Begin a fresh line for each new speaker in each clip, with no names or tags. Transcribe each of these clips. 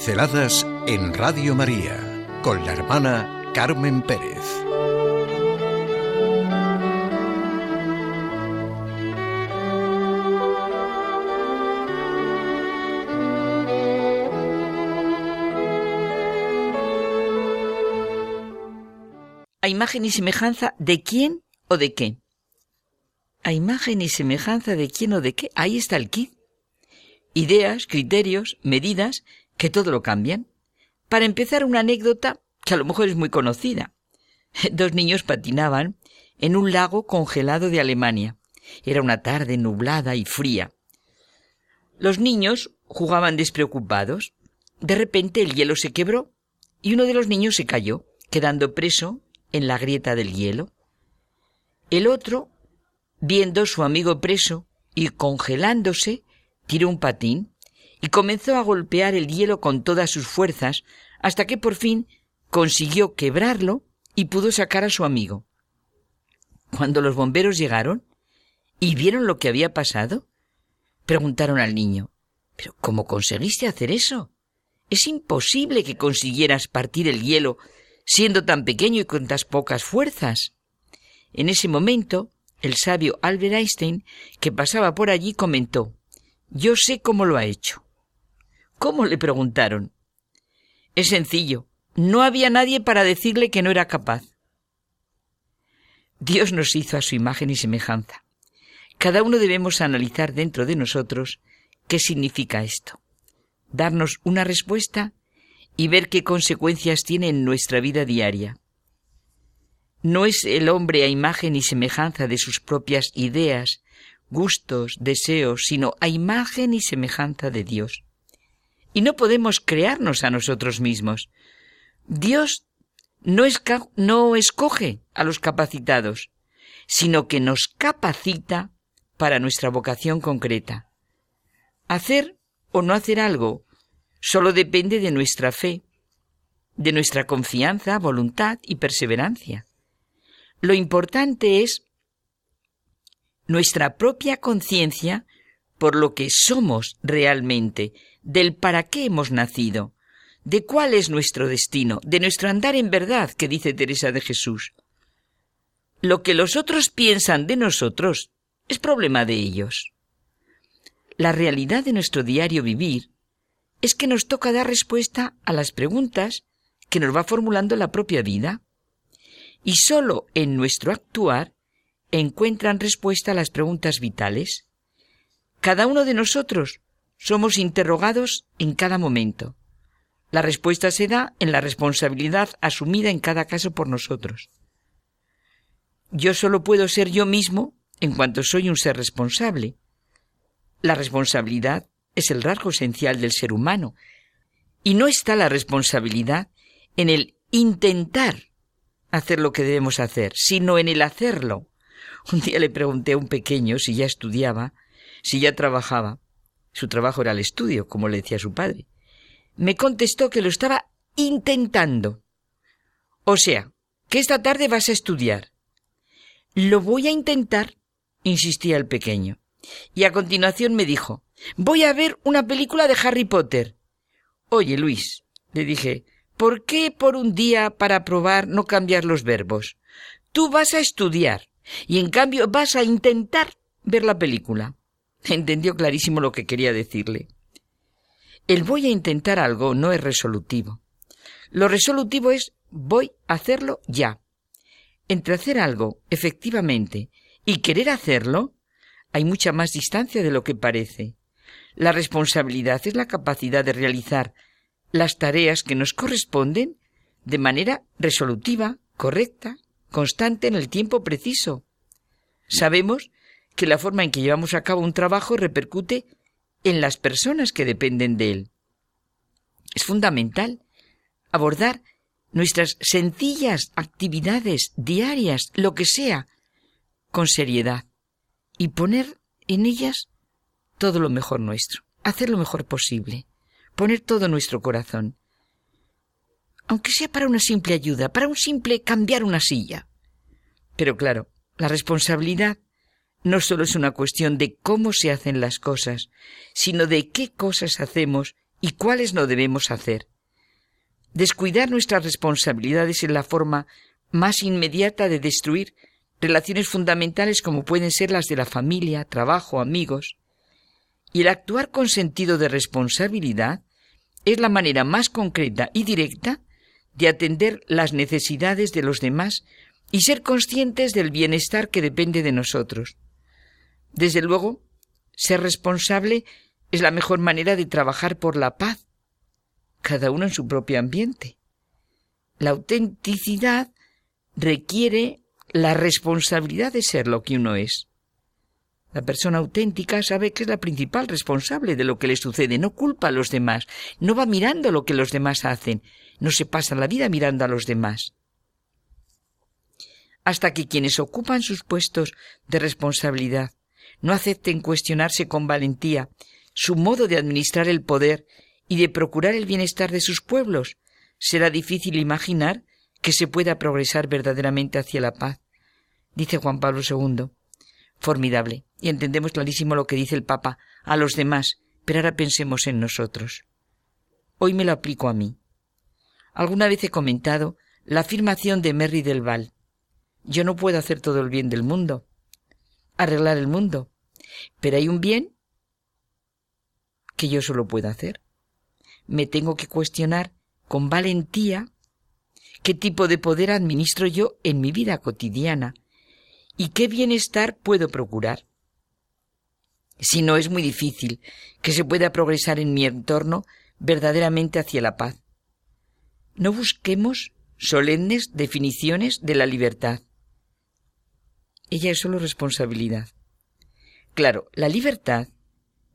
Pinceladas en Radio María con la hermana Carmen Pérez.
A imagen y semejanza de quién o de qué. A imagen y semejanza de quién o de qué. Ahí está el kit. Ideas, criterios, medidas que todo lo cambian. Para empezar, una anécdota que a lo mejor es muy conocida. Dos niños patinaban en un lago congelado de Alemania. Era una tarde nublada y fría. Los niños jugaban despreocupados. De repente el hielo se quebró y uno de los niños se cayó, quedando preso en la grieta del hielo. El otro, viendo a su amigo preso y congelándose, tiró un patín y comenzó a golpear el hielo con todas sus fuerzas hasta que por fin consiguió quebrarlo y pudo sacar a su amigo. Cuando los bomberos llegaron y vieron lo que había pasado, preguntaron al niño, ¿pero cómo conseguiste hacer eso? Es imposible que consiguieras partir el hielo siendo tan pequeño y con tan pocas fuerzas. En ese momento, el sabio Albert Einstein, que pasaba por allí, comentó, Yo sé cómo lo ha hecho. ¿Cómo? le preguntaron. Es sencillo. No había nadie para decirle que no era capaz. Dios nos hizo a su imagen y semejanza. Cada uno debemos analizar dentro de nosotros qué significa esto. Darnos una respuesta y ver qué consecuencias tiene en nuestra vida diaria. No es el hombre a imagen y semejanza de sus propias ideas, gustos, deseos, sino a imagen y semejanza de Dios. Y no podemos crearnos a nosotros mismos. Dios no, no escoge a los capacitados, sino que nos capacita para nuestra vocación concreta. Hacer o no hacer algo solo depende de nuestra fe, de nuestra confianza, voluntad y perseverancia. Lo importante es nuestra propia conciencia por lo que somos realmente del para qué hemos nacido, de cuál es nuestro destino, de nuestro andar en verdad, que dice Teresa de Jesús. Lo que los otros piensan de nosotros es problema de ellos. La realidad de nuestro diario vivir es que nos toca dar respuesta a las preguntas que nos va formulando la propia vida. Y sólo en nuestro actuar encuentran respuesta a las preguntas vitales. Cada uno de nosotros somos interrogados en cada momento. La respuesta se da en la responsabilidad asumida en cada caso por nosotros. Yo solo puedo ser yo mismo en cuanto soy un ser responsable. La responsabilidad es el rasgo esencial del ser humano. Y no está la responsabilidad en el intentar hacer lo que debemos hacer, sino en el hacerlo. Un día le pregunté a un pequeño si ya estudiaba, si ya trabajaba. Su trabajo era el estudio, como le decía su padre. Me contestó que lo estaba intentando. O sea, que esta tarde vas a estudiar. Lo voy a intentar, insistía el pequeño. Y a continuación me dijo, voy a ver una película de Harry Potter. Oye, Luis, le dije, ¿por qué por un día para probar no cambiar los verbos? Tú vas a estudiar y en cambio vas a intentar ver la película. Entendió clarísimo lo que quería decirle. El voy a intentar algo no es resolutivo. Lo resolutivo es voy a hacerlo ya. Entre hacer algo, efectivamente, y querer hacerlo, hay mucha más distancia de lo que parece. La responsabilidad es la capacidad de realizar las tareas que nos corresponden de manera resolutiva, correcta, constante en el tiempo preciso. Sabemos que la forma en que llevamos a cabo un trabajo repercute en las personas que dependen de él. Es fundamental abordar nuestras sencillas actividades diarias, lo que sea, con seriedad y poner en ellas todo lo mejor nuestro, hacer lo mejor posible, poner todo nuestro corazón, aunque sea para una simple ayuda, para un simple cambiar una silla. Pero claro, la responsabilidad no solo es una cuestión de cómo se hacen las cosas, sino de qué cosas hacemos y cuáles no debemos hacer. Descuidar nuestras responsabilidades es la forma más inmediata de destruir relaciones fundamentales como pueden ser las de la familia, trabajo, amigos. Y el actuar con sentido de responsabilidad es la manera más concreta y directa de atender las necesidades de los demás y ser conscientes del bienestar que depende de nosotros. Desde luego, ser responsable es la mejor manera de trabajar por la paz, cada uno en su propio ambiente. La autenticidad requiere la responsabilidad de ser lo que uno es. La persona auténtica sabe que es la principal responsable de lo que le sucede, no culpa a los demás, no va mirando lo que los demás hacen, no se pasa la vida mirando a los demás. Hasta que quienes ocupan sus puestos de responsabilidad no acepten cuestionarse con valentía su modo de administrar el poder y de procurar el bienestar de sus pueblos, será difícil imaginar que se pueda progresar verdaderamente hacia la paz. Dice Juan Pablo II. Formidable. Y entendemos clarísimo lo que dice el Papa a los demás, pero ahora pensemos en nosotros. Hoy me lo aplico a mí. Alguna vez he comentado la afirmación de Merry del Val. Yo no puedo hacer todo el bien del mundo, arreglar el mundo, pero hay un bien que yo solo puedo hacer. Me tengo que cuestionar con valentía qué tipo de poder administro yo en mi vida cotidiana y qué bienestar puedo procurar. Si no es muy difícil que se pueda progresar en mi entorno verdaderamente hacia la paz. No busquemos solemnes definiciones de la libertad. Ella es solo responsabilidad. Claro, la libertad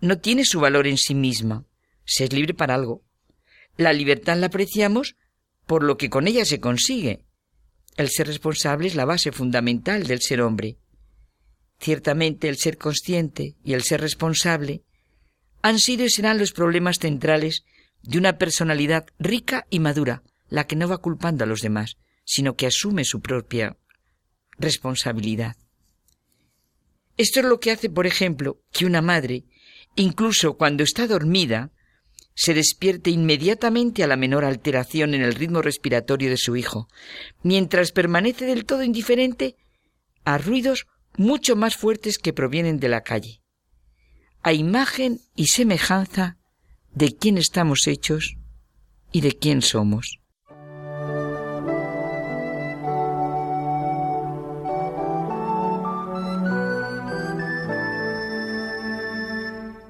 no tiene su valor en sí misma. Se es libre para algo. La libertad la apreciamos por lo que con ella se consigue. El ser responsable es la base fundamental del ser hombre. Ciertamente el ser consciente y el ser responsable han sido y serán los problemas centrales de una personalidad rica y madura, la que no va culpando a los demás, sino que asume su propia responsabilidad. Esto es lo que hace, por ejemplo, que una madre, incluso cuando está dormida, se despierte inmediatamente a la menor alteración en el ritmo respiratorio de su hijo, mientras permanece del todo indiferente a ruidos mucho más fuertes que provienen de la calle, a imagen y semejanza de quién estamos hechos y de quién somos.